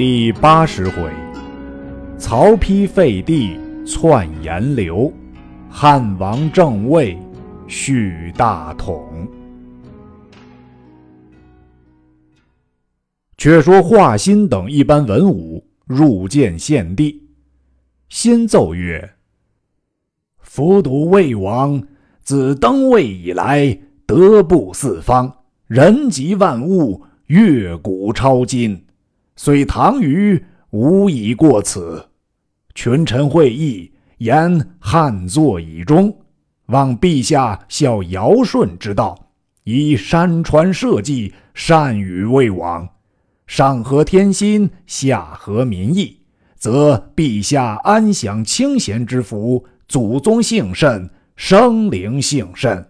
第八十回，曹丕废帝篡炎刘，汉王正位续大统。却说华歆等一班文武入见献帝，先奏曰：“伏睹魏王自登位以来，德布四方，人及万物，越古超今。”虽唐虞无以过此，群臣会议言汉作以终，望陛下效尧舜之道，以山川社稷善与魏王，上合天心，下合民意，则陛下安享清闲之福，祖宗幸甚，生灵幸甚。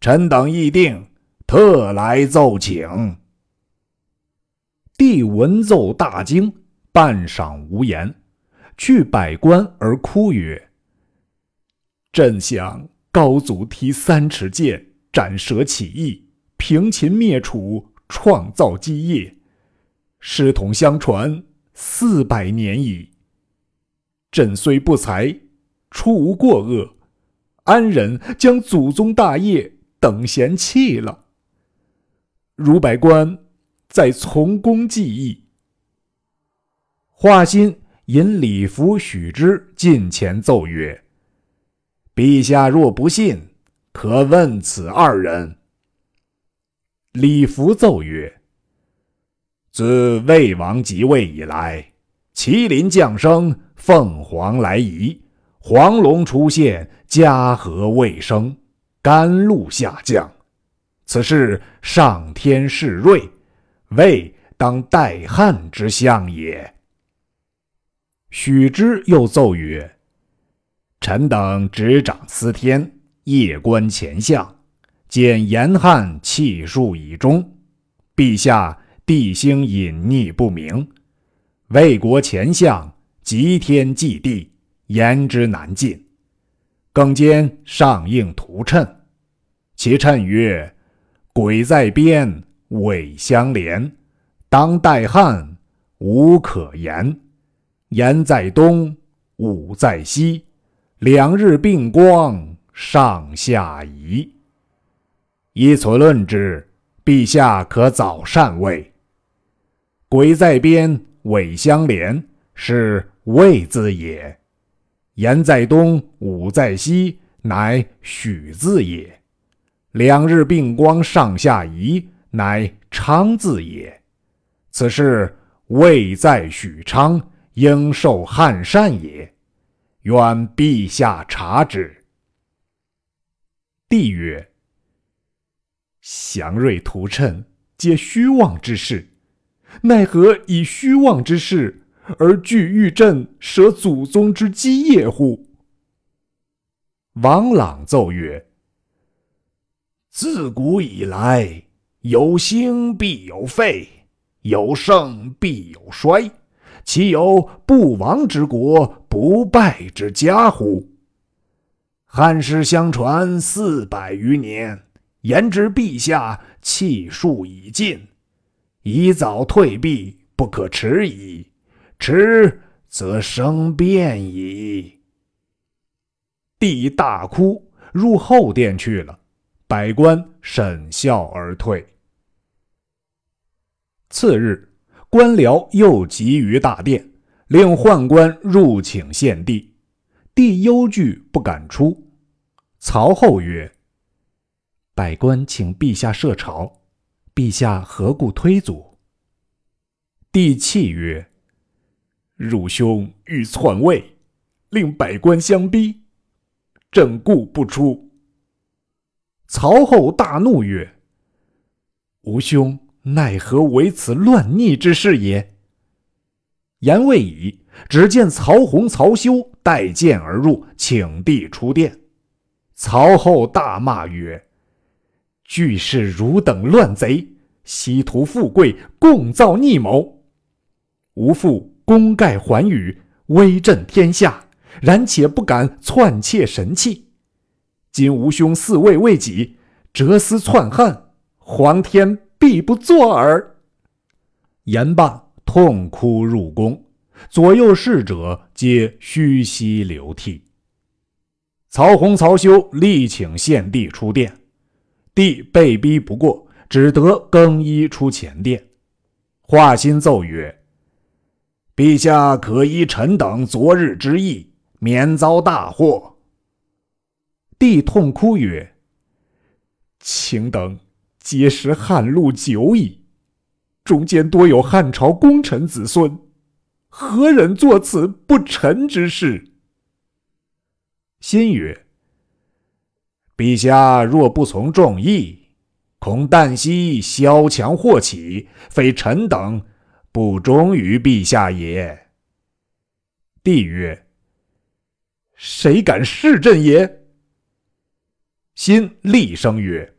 臣等议定，特来奏请。帝闻奏大惊，半晌无言，去百官而哭曰：“朕想高祖提三尺剑，斩蛇起义，平秦灭楚，创造基业，师统相传四百年矣。朕虽不才，出无过恶，安忍将祖宗大业等闲弃了？如百官。”在从公记忆。华歆引李福许之近前奏曰：“陛下若不信，可问此二人。”李福奏曰：“自魏王即位以来，麒麟降生，凤凰来仪，黄龙出现，家和未生，甘露下降，此事上天示瑞。”魏当代汉之相也。许之又奏曰：“臣等执掌司天，夜观前相，见严汉气数已终。陛下帝星隐匿不明，魏国前相极天祭地，言之难尽。更兼上应图谶，其谶曰：‘鬼在边。’”尾相连，当代汉，无可言。言在东，武在西，两日并光，上下移。依此论之，陛下可早禅位。鬼在边，尾相连，是魏字也；言在东，武在西，乃许字也。两日并光，上下移。乃昌字也，此事未在许昌，应受汉禅也。愿陛下察之。帝曰：“祥瑞图谶，皆虚妄之事，奈何以虚妄之事而惧欲朕舍祖宗之基业乎？”王朗奏曰：“自古以来。”有兴必有废，有盛必有衰，岂有不亡之国、不败之家乎？汉室相传四百余年，言之陛下气数已尽，宜早退避，不可迟矣。迟则生变矣。帝大哭，入后殿去了。百官沈笑而退。次日，官僚又集于大殿，令宦官入请献帝。帝忧惧，不敢出。曹后曰：“百官请陛下设朝，陛下何故推阻？”帝泣曰：“汝兄欲篡位，令百官相逼，朕故不出。”曹后大怒曰：“吾兄奈何为此乱逆之事也？”言未已，只见曹洪、曹休带剑而入，请帝出殿。曹后大骂曰：“俱是汝等乱贼，希图富贵，共造逆谋。吾父功盖寰宇，威震天下，然且不敢篡窃神器。”今吾兄嗣位未己，折丝篡汉，皇天必不作耳。言罢，痛哭入宫，左右侍者皆嘘息流涕。曹洪、曹休力请献帝出殿，帝被逼不过，只得更衣出前殿。华歆奏曰：“陛下可依臣等昨日之意，免遭大祸。”帝痛哭曰：“卿等皆识汉禄久矣，中间多有汉朝功臣子孙，何忍做此不臣之事？”心曰：“陛下若不从众议，恐旦夕萧墙祸起，非臣等不忠于陛下也。”帝曰：“谁敢弑朕也？”心厉声曰：“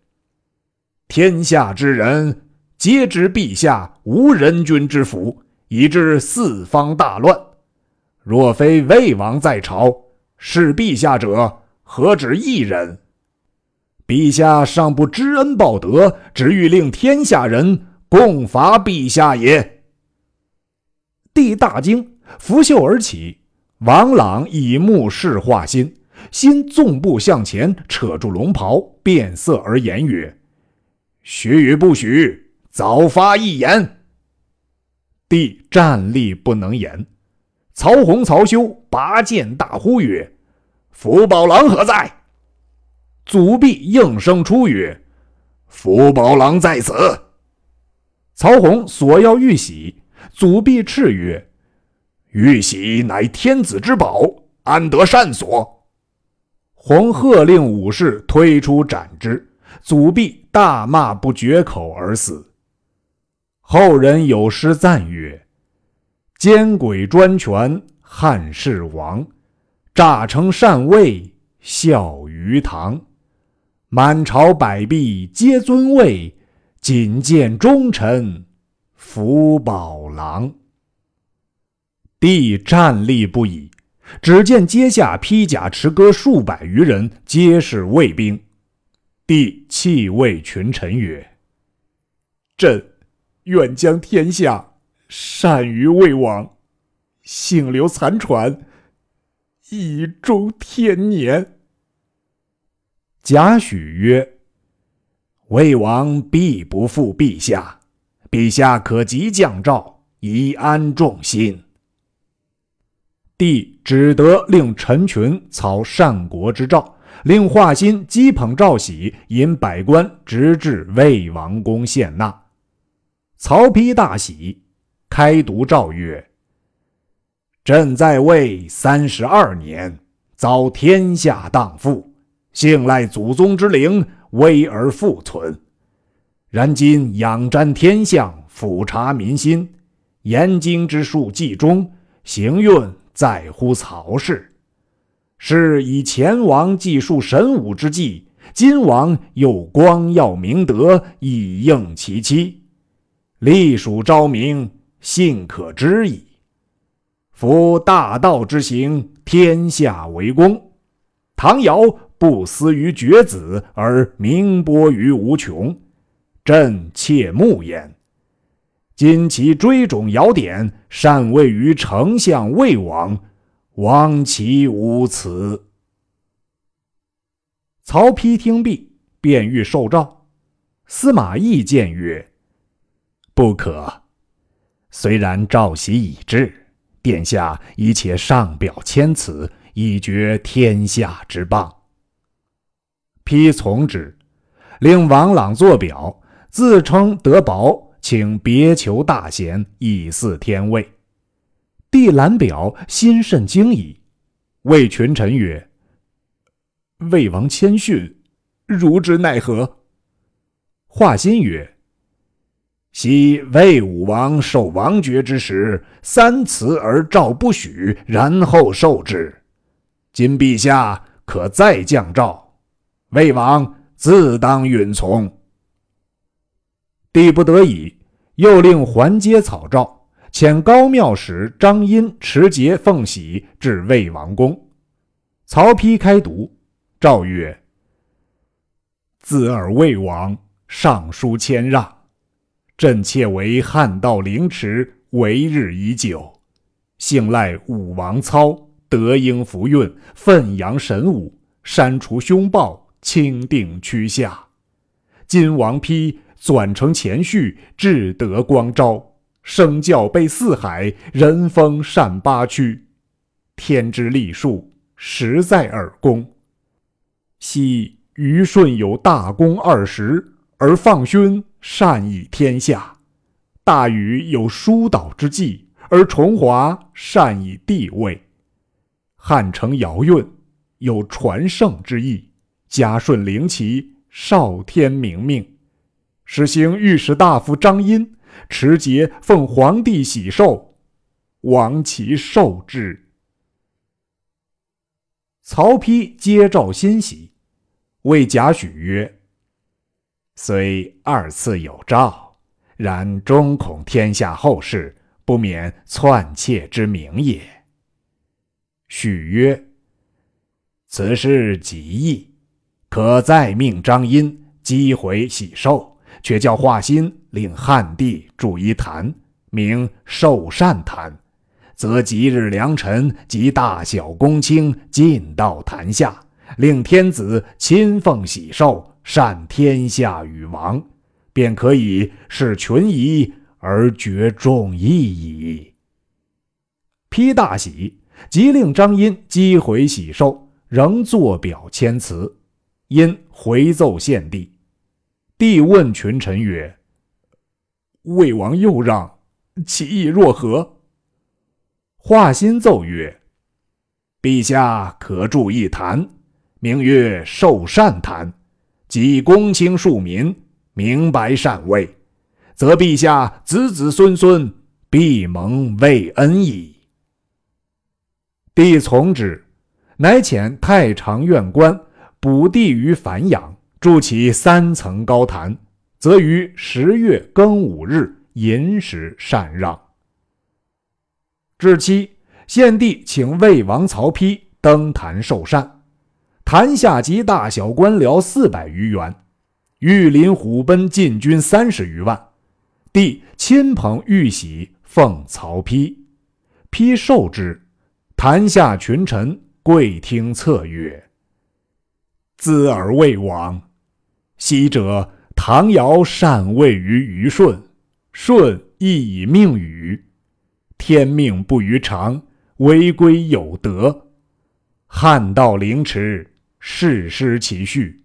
天下之人皆知陛下无人君之福，以致四方大乱。若非魏王在朝。”是陛下者何止一人？陛下尚不知恩报德，只欲令天下人共伐陛下也。帝大惊，拂袖而起。王朗以目视华歆，心纵步向前，扯住龙袍，变色而言曰：“许与不许，早发一言。”帝站立不能言。曹洪、曹休拔剑大呼曰：“福宝郎何在？”祖弼应声出曰：“福宝郎在此。”曹洪索要玉玺，祖弼叱曰：“玉玺乃天子之宝，安得擅索？”洪喝令武士推出斩之，祖弼大骂不绝口而死。后人有诗赞曰：奸鬼专权汉室亡，诈称禅位效于唐。满朝百弊皆尊位，仅见忠臣福宝郎。帝战栗不已，只见阶下披甲持戈数百余人，皆是卫兵。帝泣谓群臣曰：“朕愿将天下。”善于魏王，幸留残喘，以终天年。贾诩曰：“魏王必不负陛下，陛下可即降诏，以安众心。”帝只得令陈群草善国之诏，令华歆击捧诏玺，引百官直至魏王宫献纳。曹丕大喜。开读诏曰：“朕在位三十二年，遭天下荡妇，幸赖祖宗之灵，危而复存。然今仰瞻天象，俯察民心，言经之术既中，行运在乎曹氏。是以前王计数神武之计，今王又光耀明德，以应其期，隶属昭明。”信可知矣。夫大道之行，天下为公。唐尧不思于绝子，而名播于无穷。朕切慕焉。今其追种尧典，禅位于丞相魏王，亡其无辞。曹丕听毕，便欲受诏。司马懿谏曰：“不可。”虽然诏玺已至，殿下宜且上表签词，以绝天下之谤。丕从之，令王朗作表，自称德薄，请别求大贤，以嗣天位。帝览表，心甚惊疑，谓群臣曰：“魏王谦逊，如之奈何？”华歆曰。昔魏武王受王爵之时，三辞而诏不许，然后受之。今陛下可再降诏，魏王自当允从。帝不得已，又令还接草诏，遣高庙使张殷持节奉玺至魏王宫。曹丕开读诏曰：“自尔魏王上书谦让。”朕妾为汉道凌迟，为日已久，幸赖武王操德应福运，奋扬神武，删除凶暴，清定区下。今王丕转承前序，至德光昭，声教备四海，人风善八区。天之历数，实在耳功。昔虞舜有大功二十，而放勋善以天下；大禹有疏导之计，而崇华善以地位。汉承尧运有传圣之意，嘉顺灵奇少天明命。始行御史大夫张殷持节奉皇帝喜寿，王其受之。曹丕接诏欣喜，谓贾诩曰：“虽二次有诏，然终恐天下后世不免篡窃之名也。”许曰：“此事极易，可再命张殷击回喜寿，却叫华歆令汉帝筑一坛，名寿善坛。”则吉日良辰及大小公卿尽到坛下，令天子亲奉喜寿，善天下与王，便可以视群疑而决众议矣。丕大喜，即令张殷击回喜寿，仍作表谦辞。因回奏献帝，帝问群臣曰：“魏王又让，其意若何？”华歆奏曰：“陛下可筑一坛，名曰寿善坛，即公卿庶民明白善位，则陛下子子孙孙必蒙魏恩矣。”帝从之，乃遣太常院官补地于樊阳，筑起三层高坛，则于十月庚午日寅时禅让。至期，献帝请魏王曹丕登坛受禅，坛下集大小官僚四百余员，御林虎贲禁军三十余万。帝亲朋玉玺奉曹丕，丕受之。坛下群臣跪听策曰：“兹尔魏王，昔者唐尧禅位于虞舜，舜亦以命禹。”天命不于常，违规有德。汉道凌迟，世失其序，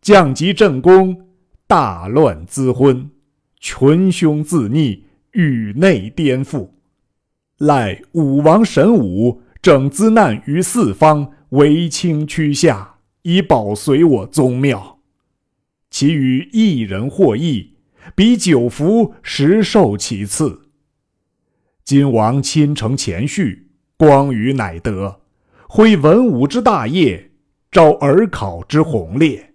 降级正宫，大乱滋昏，群凶自逆，宇内颠覆。赖武王神武，整资难于四方，为清驱下，以保随我宗庙。其余一人获益，比九服实受其次。今王亲承前序，光于乃德，挥文武之大业，招尔考之宏烈。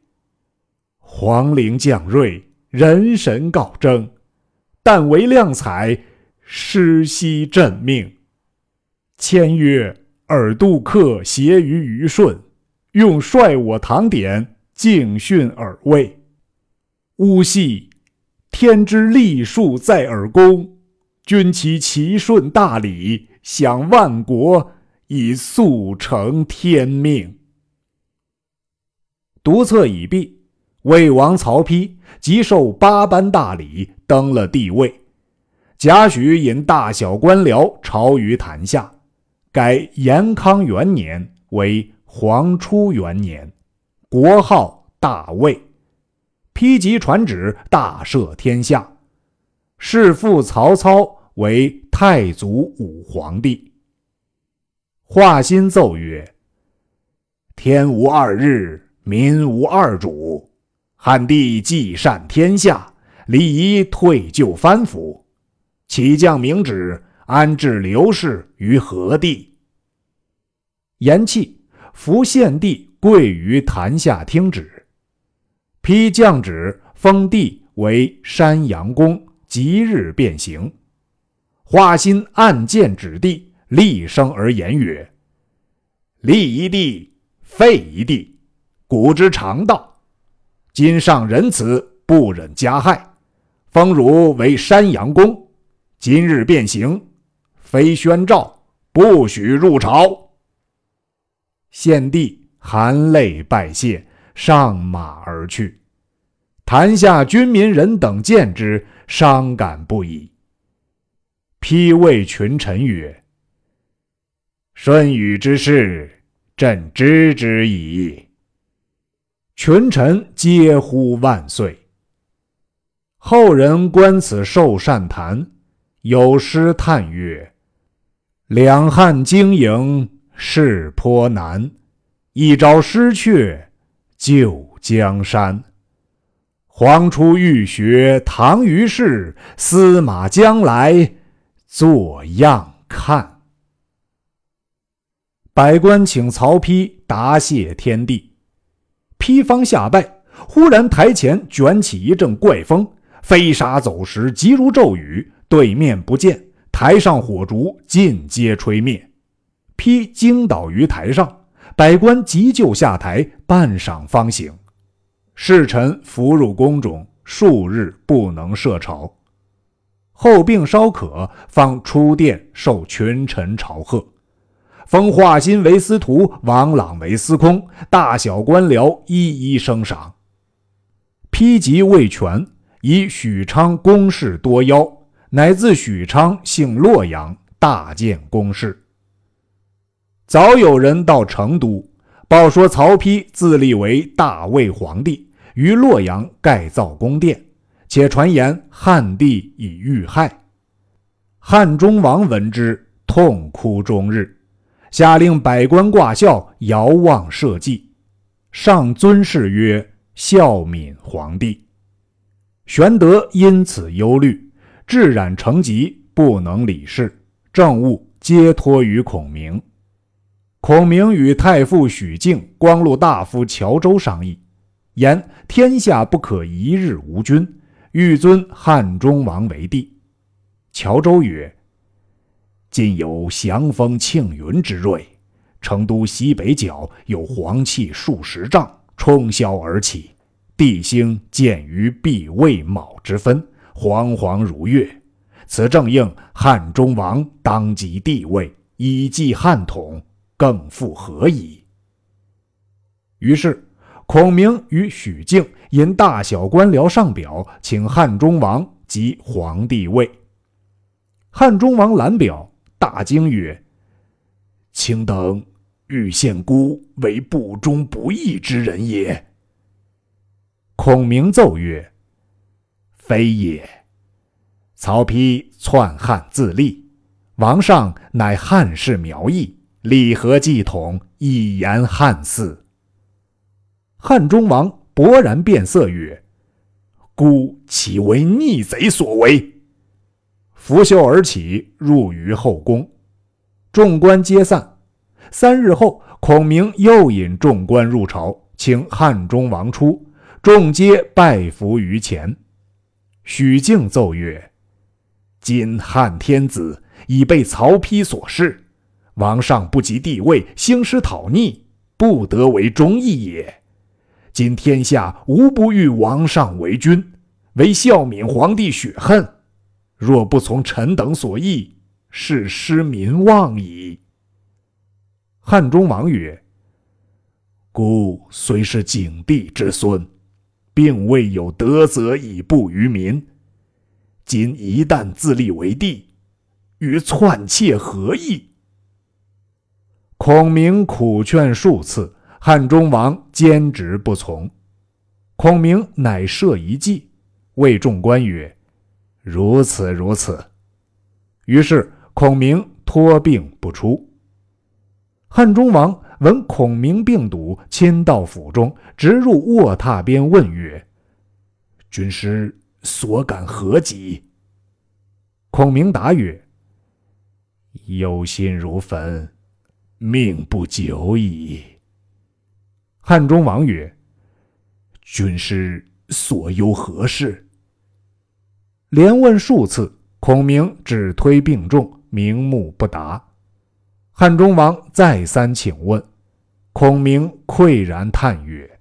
皇陵将瑞，人神告征，但为亮彩，失悉朕命。签曰：尔杜克协于虞舜，用率我唐典，敬训尔位。吾系天之历数在尔宫。君其齐顺大礼，享万国，以速成天命。独策已毕，魏王曹丕即受八班大礼，登了帝位。贾诩引大小官僚朝于坛下，改延康元年为黄初元年，国号大魏。丕即传旨，大赦天下，弑父曹操。为太祖武皇帝。华歆奏曰：“天无二日，民无二主。汉帝既善天下，礼仪退就藩府。启降明旨，安置刘氏于何地？”言讫，伏献帝跪于坛下听旨。批降旨，封帝为山阳公，即日便行。华歆暗见指地，厉声而言曰：“立一地，废一地，古之常道。今上仁慈，不忍加害，封汝为山阳公，今日变行，非宣诏，不许入朝。”献帝含泪拜谢，上马而去。坛下军民人等见之，伤感不已。批谓群臣曰：“舜禹之事，朕知之矣。”群臣皆呼万岁。后人观此寿善坛，有诗叹曰：“两汉经营事颇难，一朝失却旧江山。”黄初欲学唐虞事，司马将来作样看。百官请曹丕答谢天地，丕方下拜，忽然台前卷起一阵怪风，飞沙走石，急如骤雨。对面不见，台上火烛尽皆吹灭。丕惊倒于台上，百官急救下台，半晌方醒。侍臣伏入宫中数日，不能设朝。后病稍可，方出殿受群臣朝贺，封华歆为司徒，王朗为司空，大小官僚一一升赏。丕即魏权，以许昌公事多邀，乃自许昌姓洛阳，大建宫事。早有人到成都报说，曹丕自立为大魏皇帝。于洛阳盖造宫殿，且传言汉帝已遇害。汉中王闻之，痛哭终日，下令百官挂孝，遥望社稷，上尊谥曰孝敏皇帝。玄德因此忧虑，至染成疾，不能理事，政务皆托于孔明。孔明与太傅许靖、光禄大夫乔州商议。言天下不可一日无君，欲尊汉中王为帝。乔州曰：“今有祥风庆云之瑞，成都西北角有黄气数十丈冲霄而起，地星见于毕未卯之分，煌煌如月。此正应汉中王当即帝位，以继汉统，更复何矣？”于是。孔明与许靖因大小官僚上表，请汉中王即皇帝位。汉中王览表，大惊曰：“卿等欲献孤为不忠不义之人也。”孔明奏曰：“非也。曹丕篡汉自立，王上乃汉室苗裔，礼合祭统，以言汉嗣。”汉中王勃然变色曰：“孤岂为逆贼所为？”拂袖而起，入于后宫。众官皆散。三日后，孔明又引众官入朝，请汉中王出，众皆拜伏于前。许靖奏曰：“今汉天子已被曹丕所弑，王上不及帝位，兴师讨逆，不得为忠义也。”今天下无不欲王上为君，唯孝敏皇帝血恨。若不从臣等所议，是失民望矣。汉中王曰：“孤虽是景帝之孙，并未有德泽以布于民。今一旦自立为帝，与篡窃何异？”孔明苦劝数次。汉中王坚执不从，孔明乃设一计，谓众官曰：“如此如此。”于是孔明托病不出。汉中王闻孔明病笃，亲到府中，直入卧榻边问曰：“军师所感何疾？”孔明答曰：“忧心如焚，命不久矣。”汉中王曰：“军师所忧何事？”连问数次，孔明只推病重，明目不答。汉中王再三请问，孔明喟然叹曰：“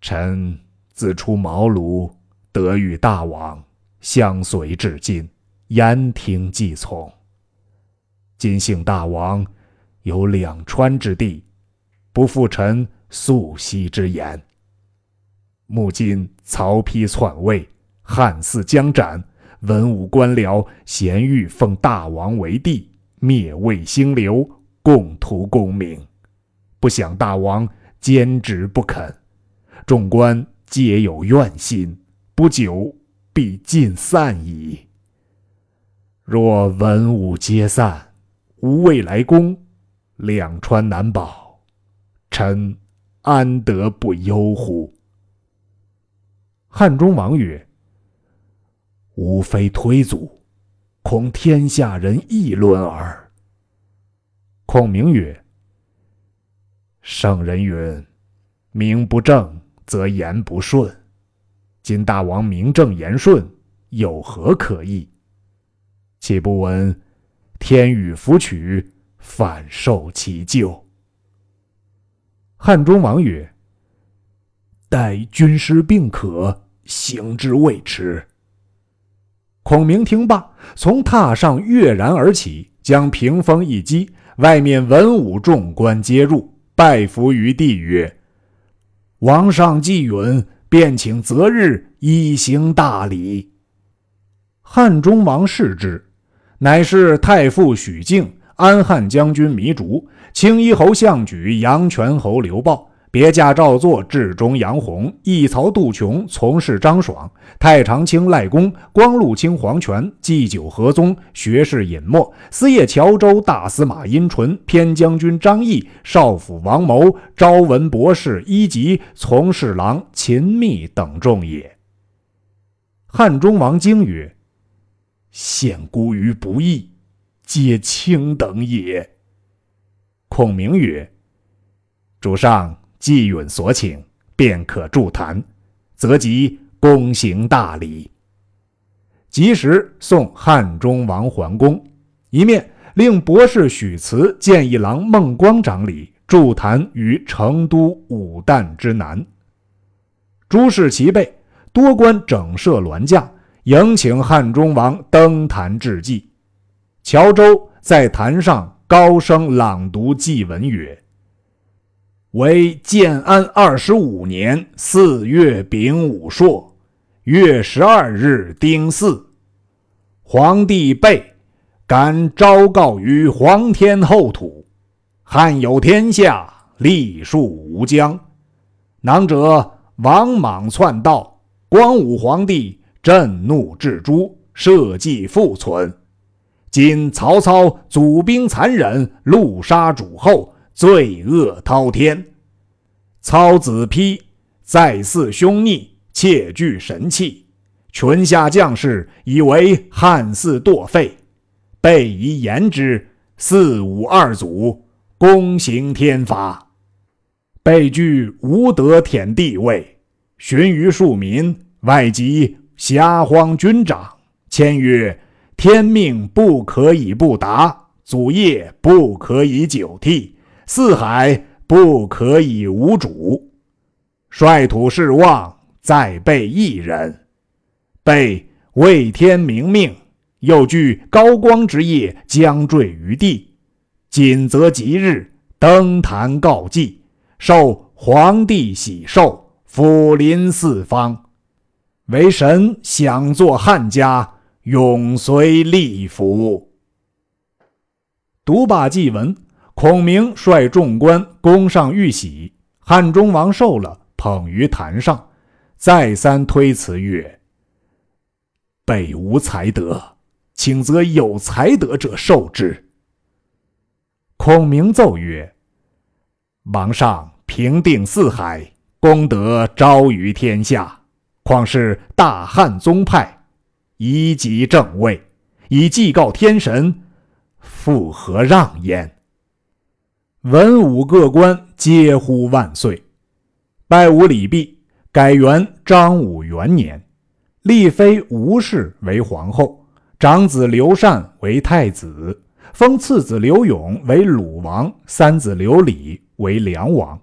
臣自出茅庐，得遇大王，相随至今，言听计从。今幸大王有两川之地，不负臣素昔之言。目今曹丕篡位，汉嗣将斩，文武官僚咸欲奉大王为帝，灭魏兴刘，共图功名。不想大王坚持不肯，众官皆有怨心，不久必尽散矣。若文武皆散，无未来功，两川难保，臣安得不忧乎？汉中王曰：“吾非推祖，恐天下人议论耳。”孔明曰：“圣人云，名不正则言不顺。今大王名正言顺，有何可议？岂不闻天与弗取，反受其咎？”汉中王曰：“待军师并可。”行之未迟。孔明听罢，从榻上跃然而起，将屏风一击，外面文武众官皆入，拜伏于地曰：“王上既允，便请择日以行大礼。”汉中王视之，乃是太傅许靖、安汉将军糜竺、青衣侯项举、阳泉侯刘豹。别驾赵作、治中杨洪、一曹杜琼、从事张爽、太常卿赖公、光禄卿黄权、祭酒何宗、学士尹默、司业乔州大司马殷纯、偏将军张毅、少府王谋、昭文博士一级、从事郎秦密等众也。汉中王惊曰：“陷孤于不义，皆卿等也。”孔明曰：“主上。”既允所请，便可助谈，则即恭行大礼。及时送汉中王还宫，一面令博士许慈见一郎孟光掌礼，助谈于成都武旦之南。诸事齐备，多官整设銮驾，迎请汉中王登坛致祭。乔州在坛上高声朗读祭文曰。为建安二十五年四月丙午朔，月十二日丁巳，皇帝备敢昭告于皇天后土：汉有天下，立树无疆。囊者王莽篡道，光武皇帝震怒至诛，社稷复存。今曹操祖兵残忍，戮杀主后。罪恶滔天，操子丕再祀凶逆，窃据神器，群下将士以为汉嗣堕废，备宜言之。四五二祖，公行天法，备据无德舔地位，寻于庶民，外及辖荒军长，签曰：天命不可以不达，祖业不可以久替。四海不可以无主，率土势望，再备一人，备为天明命，又据高光之业将坠于地。谨则吉日，登坛告祭，受皇帝喜寿，抚临四方，为神享作汉家，永随立福。读罢祭文。孔明率众官攻上玉玺，汉中王受了，捧于坛上，再三推辞曰：“北无才德，请则有才德者受之。”孔明奏曰：“王上平定四海，功德昭于天下，况是大汉宗派，一级正位，以祭告天神，复何让焉？”文武各官皆呼万岁，拜武礼毕，改元张武元年，立妃吴氏为皇后，长子刘禅为太子，封次子刘永为鲁王，三子刘礼为梁王，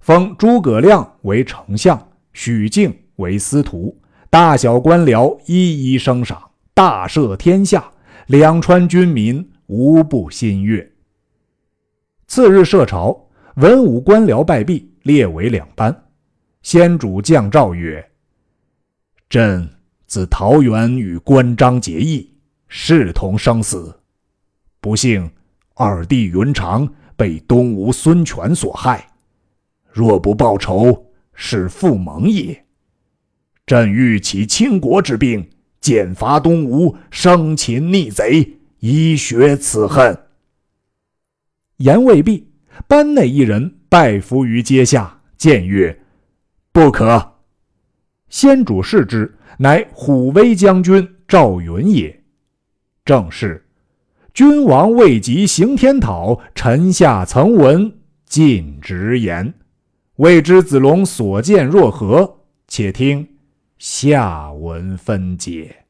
封诸葛亮为丞相，许靖为司徒，大小官僚一一升赏，大赦天下，两川军民无不心悦。次日设朝，文武官僚拜毕，列为两班。先主降诏曰：“朕自桃园与关张结义，视同生死。不幸二弟云长被东吴孙权所害，若不报仇，是复盟也。朕欲起倾国之兵，剑伐东吴，生擒逆贼，以雪此恨。”言未毕，班内一人拜伏于阶下，谏曰：“不可。”先主视之，乃虎威将军赵云也。正是：“君王未及行天讨，臣下曾闻尽直言。未知子龙所见若何？且听下文分解。”